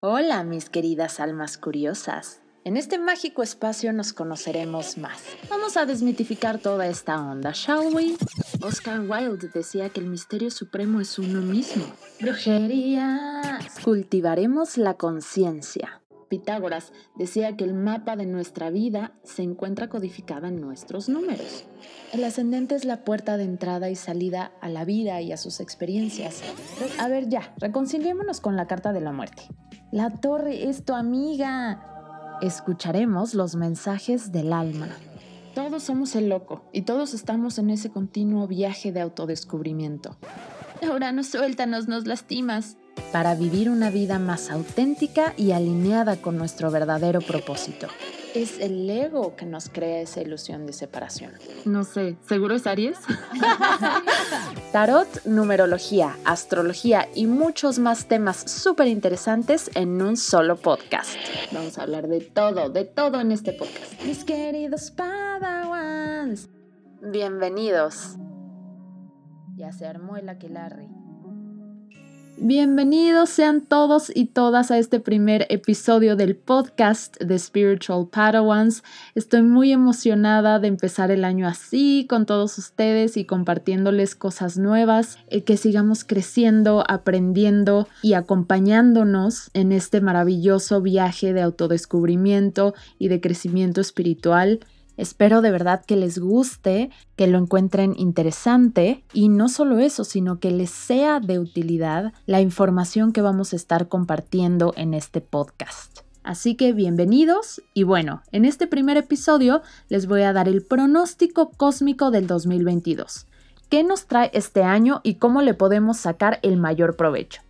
Hola, mis queridas almas curiosas. En este mágico espacio nos conoceremos más. Vamos a desmitificar toda esta onda, ¿shall we? Oscar Wilde decía que el misterio supremo es uno mismo. Brujería. Cultivaremos la conciencia. Pitágoras decía que el mapa de nuestra vida se encuentra codificado en nuestros números. El ascendente es la puerta de entrada y salida a la vida y a sus experiencias. a ver ya, reconciliémonos con la carta de la muerte. La torre es tu amiga. Escucharemos los mensajes del alma. Todos somos el loco y todos estamos en ese continuo viaje de autodescubrimiento. Ahora no suéltanos, nos lastimas para vivir una vida más auténtica y alineada con nuestro verdadero propósito. Es el ego que nos crea esa ilusión de separación. No sé, ¿seguro es Aries? Tarot, numerología, astrología y muchos más temas súper interesantes en un solo podcast. Vamos a hablar de todo, de todo en este podcast. Mis queridos Padawans, bienvenidos. Ya se armó el aquelarre. Bienvenidos sean todos y todas a este primer episodio del podcast de Spiritual Padawans. Estoy muy emocionada de empezar el año así con todos ustedes y compartiéndoles cosas nuevas, eh, que sigamos creciendo, aprendiendo y acompañándonos en este maravilloso viaje de autodescubrimiento y de crecimiento espiritual. Espero de verdad que les guste, que lo encuentren interesante y no solo eso, sino que les sea de utilidad la información que vamos a estar compartiendo en este podcast. Así que bienvenidos y bueno, en este primer episodio les voy a dar el pronóstico cósmico del 2022. ¿Qué nos trae este año y cómo le podemos sacar el mayor provecho?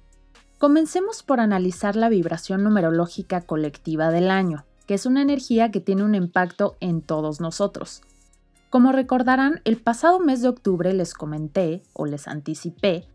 Comencemos por analizar la vibración numerológica colectiva del año que es una energía que tiene un impacto en todos nosotros. Como recordarán, el pasado mes de octubre les comenté o les anticipé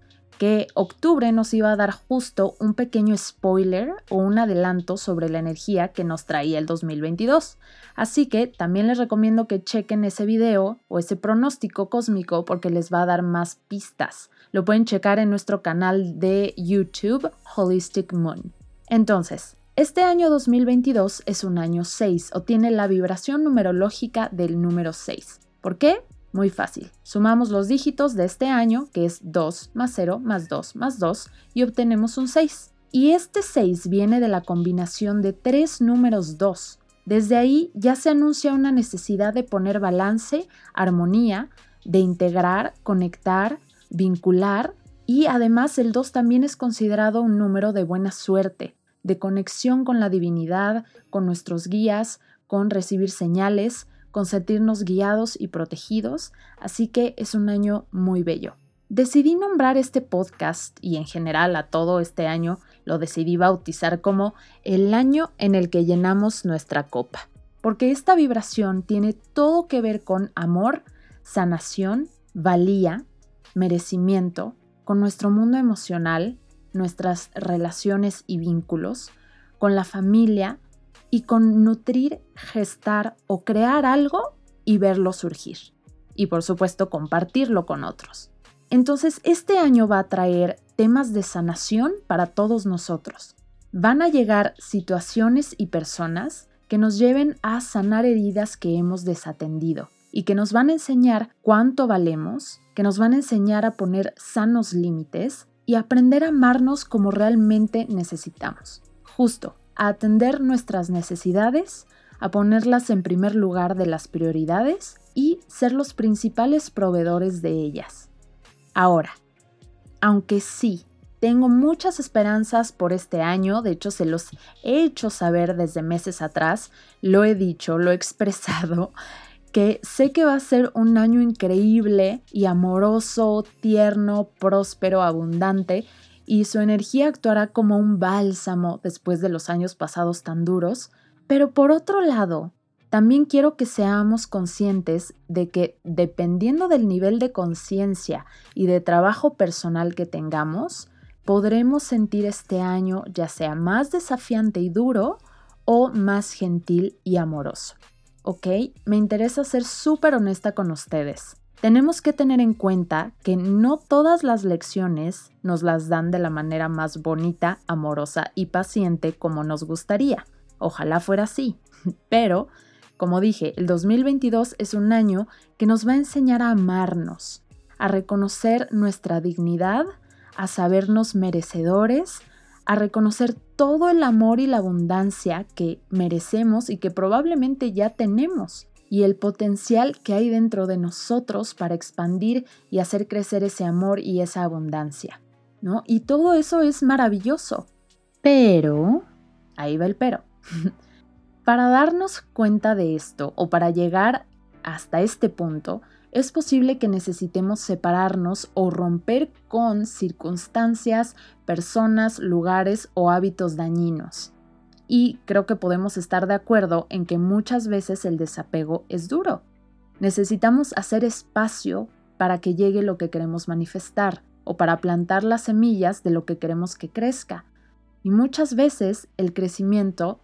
que octubre nos iba a dar justo un pequeño spoiler o un adelanto sobre la energía que nos traía el 2022. Así que también les recomiendo que chequen ese video o ese pronóstico cósmico porque les va a dar más pistas. Lo pueden checar en nuestro canal de YouTube Holistic Moon. Entonces, este año 2022 es un año 6 o tiene la vibración numerológica del número 6. ¿Por qué? Muy fácil. Sumamos los dígitos de este año, que es 2 más 0 más 2 más 2, y obtenemos un 6. Y este 6 viene de la combinación de tres números 2. Desde ahí ya se anuncia una necesidad de poner balance, armonía, de integrar, conectar, vincular, y además el 2 también es considerado un número de buena suerte, de conexión con la divinidad, con nuestros guías, con recibir señales, con sentirnos guiados y protegidos, así que es un año muy bello. Decidí nombrar este podcast y en general a todo este año lo decidí bautizar como el año en el que llenamos nuestra copa, porque esta vibración tiene todo que ver con amor, sanación, valía, merecimiento, con nuestro mundo emocional, nuestras relaciones y vínculos, con la familia y con nutrir, gestar o crear algo y verlo surgir. Y por supuesto compartirlo con otros. Entonces este año va a traer temas de sanación para todos nosotros. Van a llegar situaciones y personas que nos lleven a sanar heridas que hemos desatendido y que nos van a enseñar cuánto valemos, que nos van a enseñar a poner sanos límites y aprender a amarnos como realmente necesitamos. Justo, a atender nuestras necesidades, a ponerlas en primer lugar de las prioridades y ser los principales proveedores de ellas. Ahora, aunque sí, tengo muchas esperanzas por este año, de hecho se los he hecho saber desde meses atrás, lo he dicho, lo he expresado, que sé que va a ser un año increíble y amoroso, tierno, próspero, abundante, y su energía actuará como un bálsamo después de los años pasados tan duros, pero por otro lado, también quiero que seamos conscientes de que dependiendo del nivel de conciencia y de trabajo personal que tengamos, podremos sentir este año ya sea más desafiante y duro o más gentil y amoroso. ¿Ok? Me interesa ser súper honesta con ustedes. tenemos que tener en cuenta que no todas las lecciones nos las dan de la manera más bonita, amorosa y paciente como nos gustaría. Ojalá fuera así. Pero, como dije, el 2022 es un año que nos va a enseñar a amarnos, a reconocer nuestra dignidad, a sabernos merecedores, a reconocer todo el amor y la abundancia que merecemos y que probablemente ya tenemos y el potencial que hay dentro de nosotros para expandir y hacer crecer ese amor y esa abundancia, ¿no? Y todo eso es maravilloso. Pero, ahí va el pero. para darnos cuenta de esto o para llegar hasta este punto, es posible que necesitemos separarnos o romper con circunstancias, personas, lugares o hábitos dañinos y creo que podemos estar de acuerdo en que muchas veces el desapego es duro. Necesitamos hacer espacio para que llegue lo que queremos manifestar o para plantar las semillas de lo que queremos que crezca. Y muchas veces el crecimiento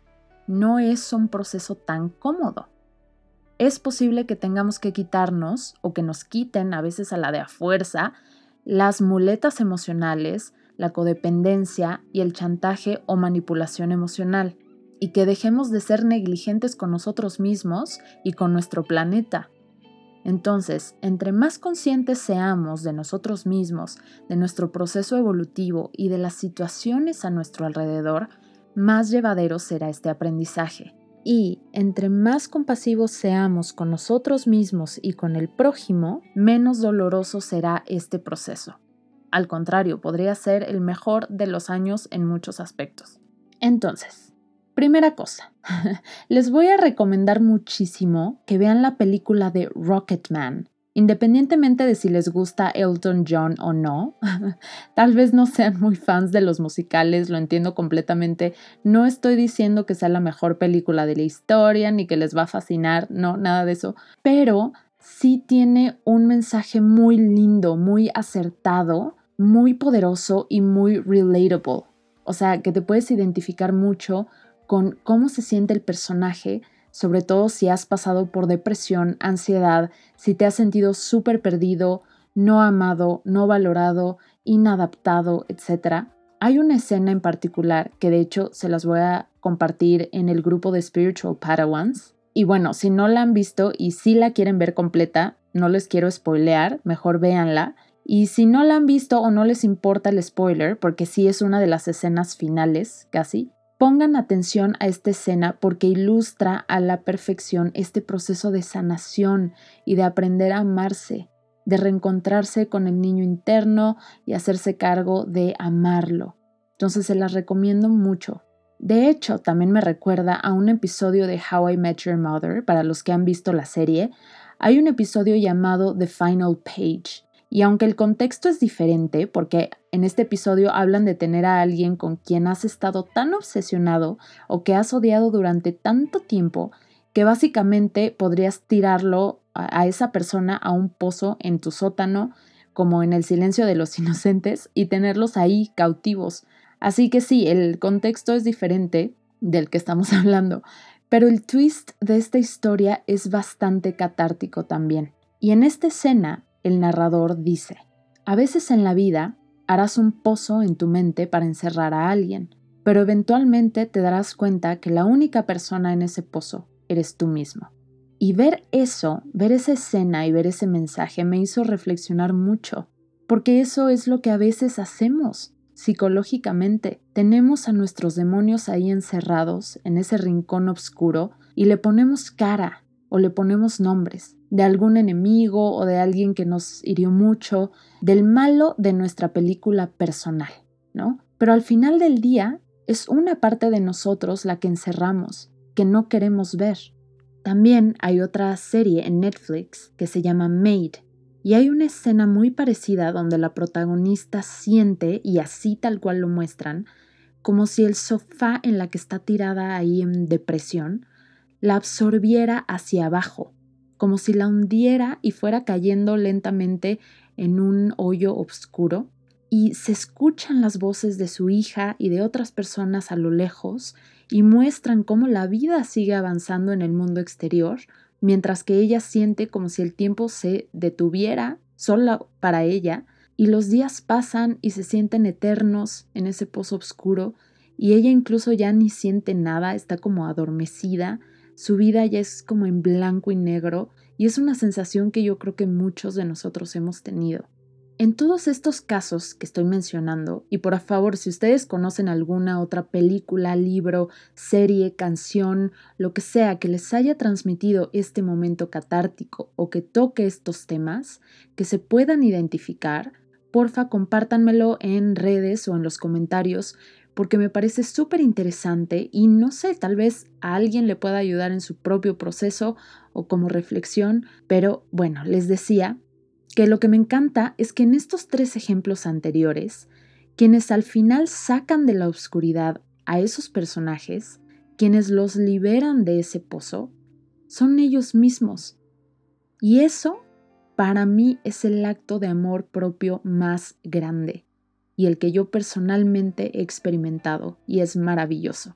no es un proceso tan cómodo. Es posible que tengamos que quitarnos o que nos quiten a veces a la de a fuerza las muletas emocionales, la codependencia y el chantaje o manipulación emocional, y que dejemos de ser negligentes con nosotros mismos y con nuestro planeta. Entonces, entre más conscientes seamos de nosotros mismos, de nuestro proceso evolutivo y de las situaciones a nuestro alrededor, más llevadero será este aprendizaje. Y entre más compasivos seamos con nosotros mismos y con el prójimo, menos doloroso será este proceso. Al contrario, podría ser el mejor de los años en muchos aspectos. Entonces, primera cosa, les voy a recomendar muchísimo que vean la película de Rocketman. Independientemente de si les gusta Elton John o no, tal vez no sean muy fans de los musicales, lo entiendo completamente. No estoy diciendo que sea la mejor película de la historia ni que les va a fascinar, no, nada de eso, pero sí tiene un mensaje muy lindo, muy acertado muy poderoso y muy relatable. O sea, que te puedes identificar mucho con cómo se siente el personaje, sobre todo si has pasado por depresión, ansiedad, si te has sentido súper perdido, no amado, no valorado, inadaptado, etc. Hay una escena en particular que de hecho se las voy a compartir en el grupo de Spiritual Padawans. Y bueno, si no la han visto y si la quieren ver completa, no les quiero spoilear, mejor véanla y si no la han visto o no les importa el spoiler, porque sí es una de las escenas finales, casi, pongan atención a esta escena porque ilustra a la perfección este proceso de sanación y de aprender a amarse, de reencontrarse con el niño interno y hacerse cargo de amarlo. Entonces se las recomiendo mucho. De hecho, también me recuerda a un episodio de How I Met Your Mother, para los que han visto la serie. Hay un episodio llamado The Final Page, y aunque el contexto es diferente, porque en este episodio hablan de tener a alguien con quien has estado tan obsesionado o que has odiado durante tanto tiempo, que básicamente podrías tirarlo a, esa persona a un pozo en tu sótano, como en el silencio de los inocentes, y tenerlos ahí cautivos. Así que sí, el contexto es diferente del que estamos hablando, pero el twist de esta historia es bastante catártico también. Y en esta escena el narrador dice, a veces en la vida harás un pozo en tu mente para encerrar a alguien, pero eventualmente te darás cuenta que la única persona en ese pozo eres tú mismo. Y ver eso, ver esa escena y ver ese mensaje me hizo reflexionar mucho, porque eso es lo que a veces hacemos psicológicamente. Tenemos a nuestros demonios ahí encerrados en ese rincón oscuro y le ponemos cara o le ponemos nombres de algún enemigo o de alguien que nos hirió mucho, del malo de nuestra película personal, ¿no? Pero al final del día es una parte de nosotros la que encerramos, que no queremos ver. También hay otra serie en Netflix que se llama Made, y hay una escena muy parecida donde la protagonista siente, y así tal cual lo muestran, como si el sofá en la que está tirada ahí en depresión la absorbiera hacia abajo, como si la hundiera y fuera cayendo lentamente en un hoyo oscuro, y se escuchan las voces de su hija y de otras personas a lo lejos y muestran cómo la vida sigue avanzando en el mundo exterior, mientras que ella siente como si el tiempo se detuviera solo para ella y los días pasan y se sienten eternos en ese pozo oscuro y ella incluso ya ni siente nada, está como adormecida, su vida ya es como en blanco y negro y es una sensación que yo creo que muchos de nosotros hemos tenido. En todos estos casos que estoy mencionando, y por favor, si ustedes conocen alguna otra película, libro, serie, canción, lo que sea que les haya transmitido este momento catártico o que toque estos temas, que se puedan identificar, porfa compártanmelo en redes o en los comentarios porque me parece súper interesante y no sé, tal vez a alguien le pueda ayudar en su propio proceso o como reflexión, pero bueno, les decía que lo que me encanta es que en estos tres ejemplos anteriores, quienes al final sacan de la oscuridad a esos personajes, quienes los liberan de ese pozo, son ellos mismos. Y eso, para mí, es el acto de amor propio más grande y el que yo personalmente he experimentado y es maravilloso.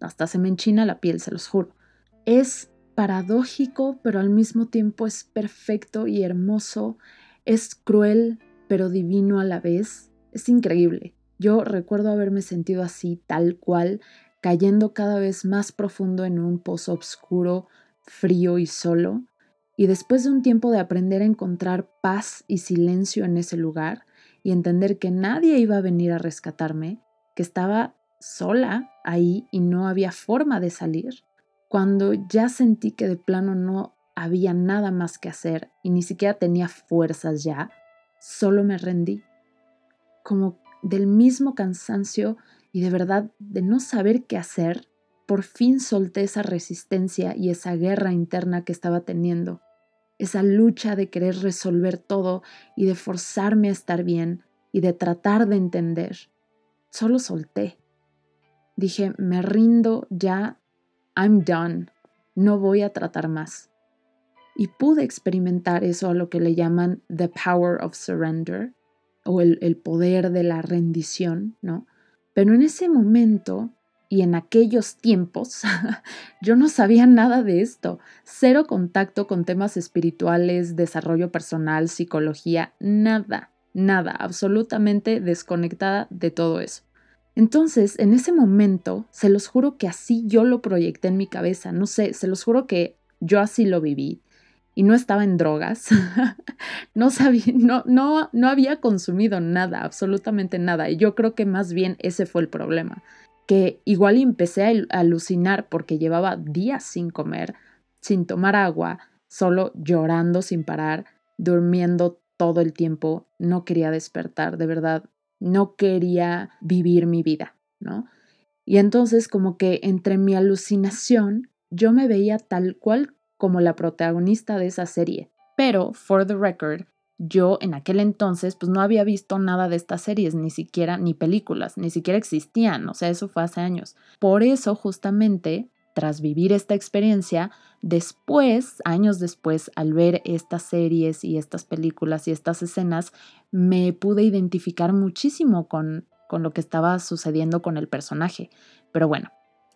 Hasta se me enchina la piel, se los juro. Es paradójico, pero al mismo tiempo es perfecto y hermoso. Es cruel, pero divino a la vez. Es increíble. Yo recuerdo haberme sentido así, tal cual, cayendo cada vez más profundo en un pozo oscuro, frío y solo. Y después de un tiempo de aprender a encontrar paz y silencio en ese lugar, y entender que nadie iba a venir a rescatarme, que estaba sola ahí y no había forma de salir, cuando ya sentí que de plano no había nada más que hacer y ni siquiera tenía fuerzas ya, solo me rendí. Como del mismo cansancio y de verdad de no saber qué hacer, por fin solté esa resistencia y esa guerra interna que estaba teniendo esa lucha de querer resolver todo y de forzarme a estar bien y de tratar de entender. Solo solté. Dije, me rindo ya, I'm done, no voy a tratar más. Y pude experimentar eso a lo que le llaman the power of surrender o el, el poder de la rendición, ¿no? Pero en ese momento y en aquellos tiempos yo no sabía nada de esto, cero contacto con temas espirituales, desarrollo personal, psicología, nada, nada, absolutamente desconectada de todo eso. Entonces, en ese momento, se los juro que así yo lo proyecté en mi cabeza, no sé, se los juro que yo así lo viví. Y no estaba en drogas, no sabía, no, no, no había consumido nada, absolutamente nada, y yo creo que más bien ese fue el problema que igual empecé a alucinar porque llevaba días sin comer, sin tomar agua, solo llorando sin parar, durmiendo todo el tiempo, no quería despertar, de verdad, no quería vivir mi vida, ¿no? Y entonces como que entre mi alucinación yo me veía tal cual como la protagonista de esa serie. Pero, for the record, yo en aquel entonces pues no había visto nada de estas series, ni siquiera ni películas, ni siquiera existían, o sea, eso fue hace años. Por eso justamente, tras vivir esta experiencia, después, años después, al ver estas series y estas películas y estas escenas, me pude identificar muchísimo con, con lo que estaba sucediendo con el personaje. Pero bueno,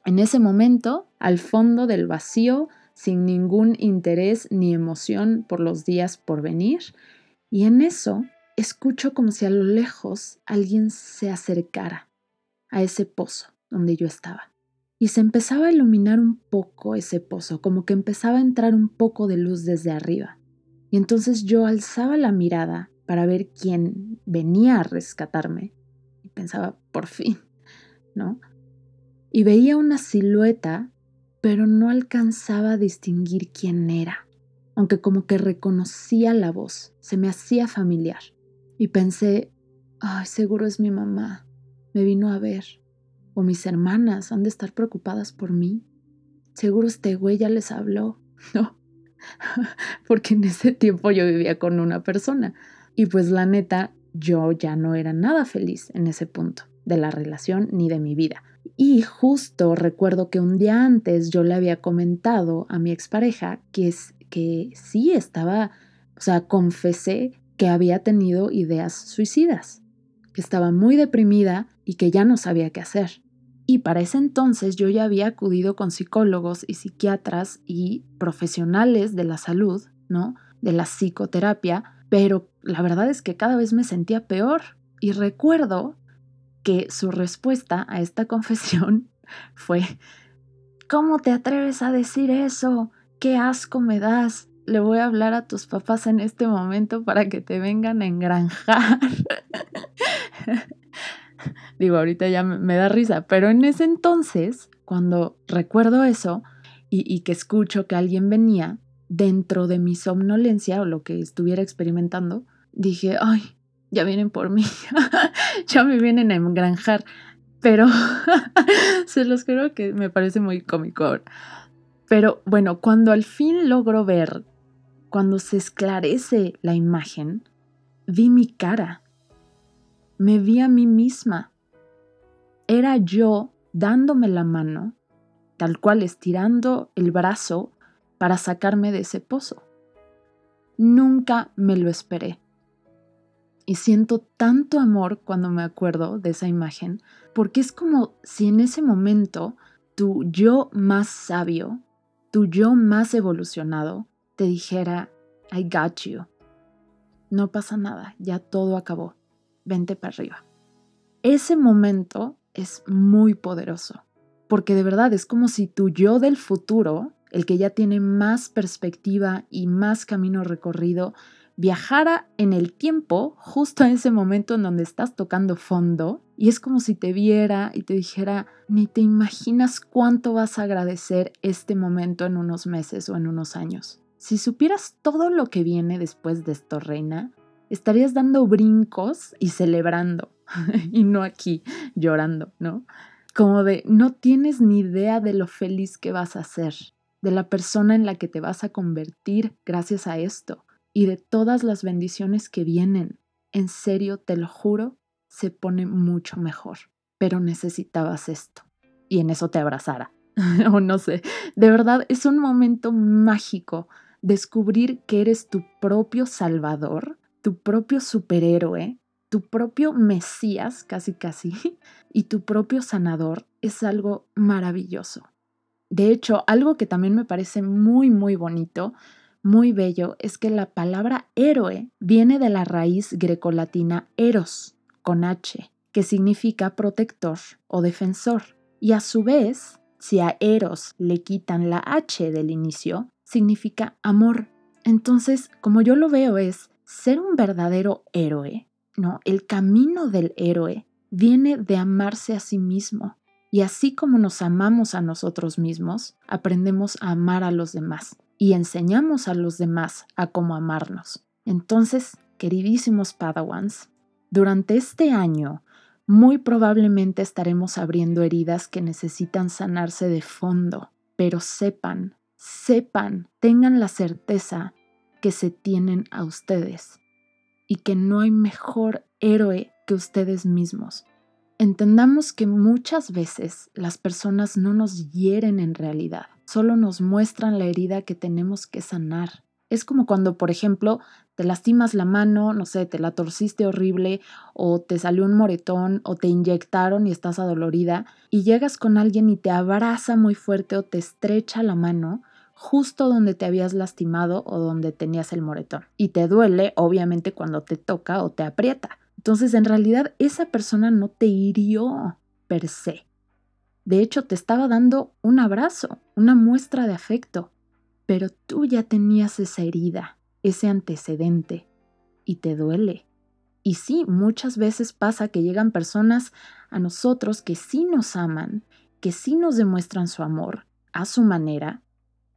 en ese momento, al fondo del vacío, sin ningún interés ni emoción por los días por venir, y en eso escucho como si a lo lejos alguien se acercara a ese pozo donde yo estaba. Y se empezaba a iluminar un poco ese pozo, como que empezaba a entrar un poco de luz desde arriba. Y entonces yo alzaba la mirada para ver quién venía a rescatarme. Y pensaba, por fin, ¿no? Y veía una silueta, pero no alcanzaba a distinguir quién era aunque como que reconocía la voz, se me hacía familiar. Y pensé, ay, seguro es mi mamá, me vino a ver. O mis hermanas han de estar preocupadas por mí. Seguro este güey ya les habló. No, porque en ese tiempo yo vivía con una persona. Y pues la neta, yo ya no era nada feliz en ese punto de la relación ni de mi vida. Y justo recuerdo que un día antes yo le había comentado a mi expareja que, es, que sí estaba, o sea, confesé que había tenido ideas suicidas, que estaba muy deprimida y que ya no sabía qué hacer. Y para ese entonces yo ya había acudido con psicólogos y psiquiatras y profesionales de la salud, ¿no? De la psicoterapia, pero la verdad es que cada vez me sentía peor. Y recuerdo que su respuesta a esta confesión fue, ¿cómo te atreves a decir eso? ¿Qué asco me das? Le voy a hablar a tus papás en este momento para que te vengan a engranjar. Digo, ahorita ya me da risa, pero en ese entonces, cuando recuerdo eso y, que escucho que alguien venía dentro de mi somnolencia o lo que estuviera experimentando, dije, ay, ya vienen por mí, ya me vienen a engranjar, pero se los creo que me parece muy cómico ahora. Pero bueno, cuando al fin logro ver, cuando se esclarece la imagen, vi mi cara me vi a mí misma. Era yo dándome la mano, tal cual estirando el brazo para sacarme de ese pozo. Nunca me lo esperé. Y siento tanto amor cuando me acuerdo de esa imagen, porque es como si en ese momento tu yo más sabio, tu yo más evolucionado, te dijera, I got you. No pasa nada, ya todo acabó vente para arriba. Ese momento es muy poderoso, porque de verdad es como si tu yo del futuro, el que ya tiene más perspectiva y más camino recorrido, viajara en el tiempo justo en ese momento en donde estás tocando fondo y es como si te viera y te dijera, ni te imaginas cuánto vas a agradecer este momento en unos meses o en unos años. Si supieras todo lo que viene después de esto, reina, estarías dando brincos y celebrando y no aquí llorando, ¿no? Como de no tienes ni idea de lo feliz que vas a ser, de la persona en la que te vas a convertir gracias a esto y de todas las bendiciones que vienen. En serio, te lo juro, se pone mucho mejor. Pero necesitabas esto. Y en eso te abrazara. o no sé. De verdad, es un momento mágico descubrir que eres tu propio salvador tu propio superhéroe, tu propio Mesías, casi casi, y tu propio sanador es algo maravilloso. De hecho, algo que también me parece muy, muy bonito, muy bello, es que la palabra héroe viene de la raíz grecolatina eros, con H, que significa protector o defensor. Y a su vez, si a eros le quitan la H del inicio, significa amor. Entonces, como yo lo veo es, ser un verdadero héroe, ¿no? El camino del héroe viene de amarse a sí mismo. Y así como nos amamos a nosotros mismos, aprendemos a amar a los demás y enseñamos a los demás a cómo amarnos. Entonces, queridísimos Padawans, durante este año muy probablemente estaremos abriendo heridas que necesitan sanarse de fondo, pero sepan, sepan, tengan la certeza que se tienen a ustedes y que no hay mejor héroe que ustedes mismos. Entendamos que muchas veces las personas no nos hieren en realidad, solo nos muestran la herida que tenemos que sanar. Es como cuando, por ejemplo, te lastimas la mano, no sé, te la torciste horrible o te salió un moretón o te inyectaron y estás adolorida y llegas con alguien y te abraza muy fuerte o te estrecha la mano justo donde te habías lastimado o donde tenías el moretón. Y te duele, obviamente, cuando te toca o te aprieta. Entonces, en realidad, esa persona no te hirió per se. De hecho, te estaba dando un abrazo, una muestra de afecto, pero tú ya tenías esa herida, ese antecedente, y te duele. Y sí, muchas veces pasa que llegan personas a nosotros que sí nos aman, que sí nos demuestran su amor a su manera,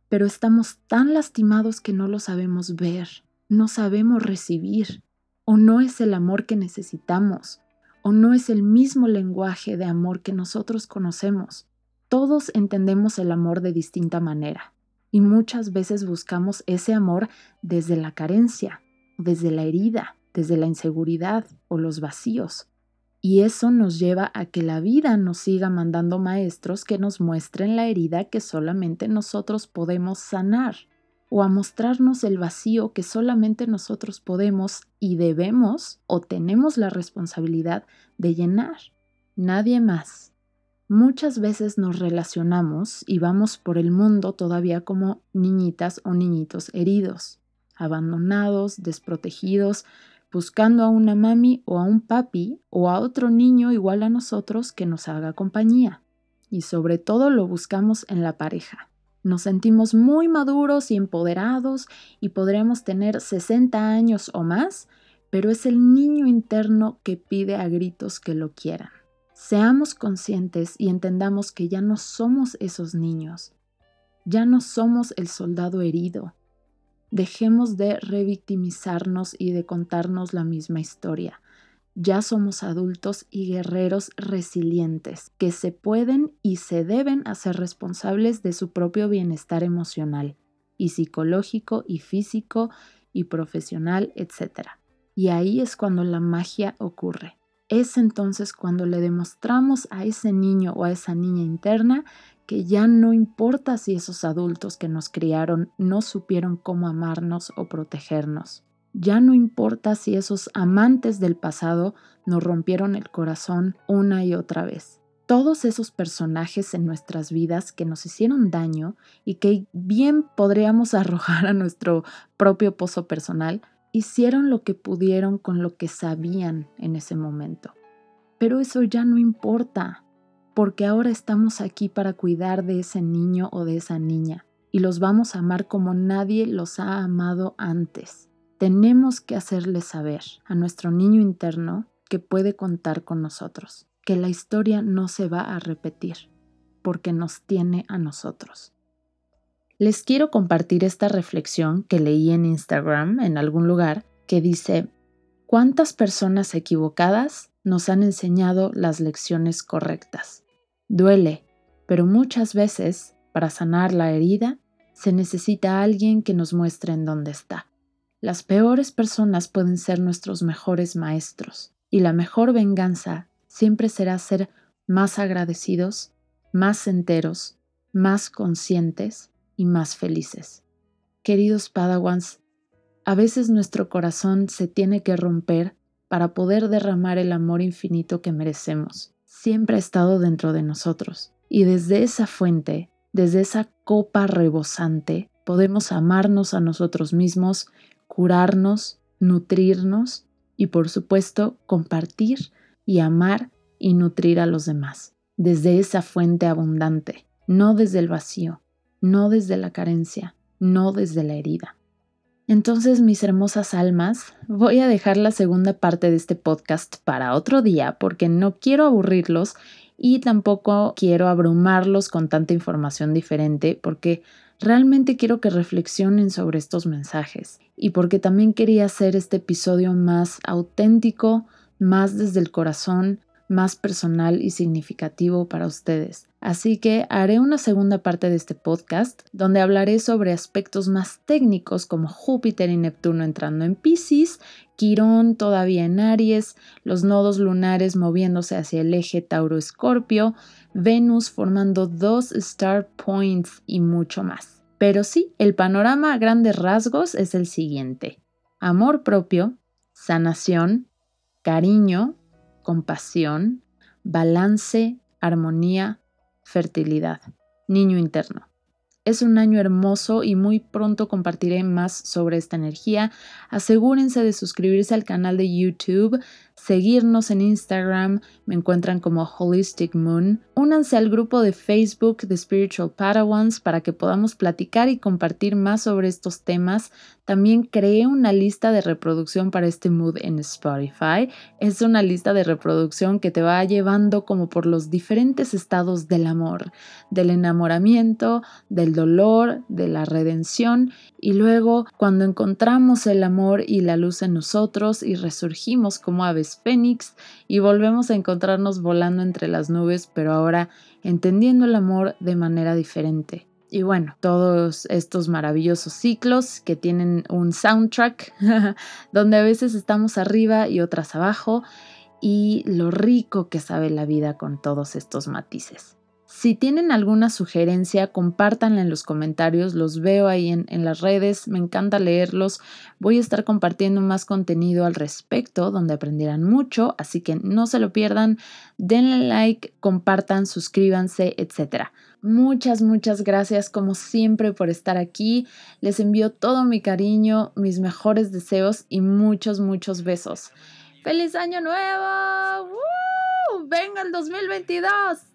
pero estamos tan lastimados que no lo sabemos ver, no sabemos recibir, o no es el amor que necesitamos, o no es el mismo lenguaje de amor que nosotros conocemos. Todos entendemos el amor de distinta manera, y muchas veces buscamos ese amor desde la carencia, desde la herida, desde la inseguridad o los vacíos. Y eso nos lleva a que la vida nos siga mandando maestros que nos muestren la herida que solamente nosotros podemos sanar, o a mostrarnos el vacío que solamente nosotros podemos y debemos o tenemos la responsabilidad de llenar. Nadie más. Muchas veces nos relacionamos y vamos por el mundo todavía como niñitas o niñitos heridos, abandonados, desprotegidos, buscando a una mami o a un papi o a otro niño igual a nosotros que nos haga compañía. Y sobre todo lo buscamos en la pareja. Nos sentimos muy maduros y empoderados y podremos tener 60 años o más, pero es el niño interno que pide a gritos que lo quieran. Seamos conscientes y entendamos que ya no somos esos niños, ya no somos el soldado herido. Dejemos de revictimizarnos y de contarnos la misma historia. Ya somos adultos y guerreros resilientes que se pueden y se deben hacer responsables de su propio bienestar emocional y psicológico y físico y profesional, etc. Y ahí es cuando la magia ocurre. Es entonces cuando le demostramos a ese niño o a esa niña interna que ya no importa si esos adultos que nos criaron no supieron cómo amarnos o protegernos. Ya no importa si esos amantes del pasado nos rompieron el corazón una y otra vez. Todos esos personajes en nuestras vidas que nos hicieron daño y que bien podríamos arrojar a nuestro propio pozo personal, hicieron lo que pudieron con lo que sabían en ese momento. Pero eso ya no importa, porque ahora estamos aquí para cuidar de ese niño o de esa niña y los vamos a amar como nadie los ha amado antes tenemos que hacerle saber a nuestro niño interno que puede contar con nosotros, que la historia no se va a repetir, porque nos tiene a nosotros. Les quiero compartir esta reflexión que leí en Instagram en algún lugar que dice, ¿cuántas personas equivocadas nos han enseñado las lecciones correctas? Duele, pero muchas veces, para sanar la herida, se necesita alguien que nos muestre en dónde está. Las peores personas pueden ser nuestros mejores maestros y la mejor venganza siempre será ser más agradecidos, más enteros, más conscientes y más felices. Queridos Padawans, a veces nuestro corazón se tiene que romper para poder derramar el amor infinito que merecemos. Siempre ha estado dentro de nosotros y desde esa fuente, desde esa copa rebosante, podemos amarnos a nosotros mismos curarnos, nutrirnos y por supuesto compartir y amar y nutrir a los demás, desde esa fuente abundante, no desde el vacío, no desde la carencia, no desde la herida. Entonces, mis hermosas almas, voy a dejar la segunda parte de este podcast para otro día porque no quiero aburrirlos y tampoco quiero abrumarlos con tanta información diferente porque realmente quiero que reflexionen sobre estos mensajes y porque también quería hacer este episodio más auténtico, más desde el corazón, más personal y significativo para ustedes. Así que haré una segunda parte de este podcast donde hablaré sobre aspectos más técnicos como Júpiter y Neptuno entrando en Pisces, Quirón todavía en Aries, los nodos lunares moviéndose hacia el eje Tauro-Escorpio, Venus formando dos star points y mucho más. Pero sí, el panorama a grandes rasgos es el siguiente. Amor propio, sanación, cariño, compasión, balance, armonía, fertilidad, niño interno. Es un año hermoso y muy pronto compartiré más sobre esta energía. Asegúrense de suscribirse al canal de YouTube, seguirnos en Instagram, me encuentran como Holistic Moon. Únanse al grupo de Facebook de Spiritual Padawans para que podamos platicar y compartir más sobre estos temas. También creé una lista de reproducción para este mood en Spotify. Es una lista de reproducción que te va llevando como por los diferentes estados del amor, del enamoramiento, del dolor, de la redención y luego cuando encontramos el amor y la luz en nosotros y resurgimos como aves fénix y volvemos a encontrarnos volando entre las nubes, pero ahora entendiendo el amor de manera diferente. Y bueno, todos estos maravillosos ciclos que tienen un soundtrack, donde a veces estamos arriba y otras abajo, y lo rico que sabe la vida con todos estos matices. Si tienen alguna sugerencia, compártanla en los comentarios, los veo ahí en, las redes, me encanta leerlos. Voy a estar compartiendo más contenido al respecto, donde aprenderán mucho, así que no se lo pierdan, denle like, compartan, suscríbanse, etc. Muchas, muchas gracias como siempre por estar aquí. Les envío todo mi cariño, mis mejores deseos y muchos, muchos besos. ¡Feliz año nuevo! ¡Woo! ¡Venga el 2022!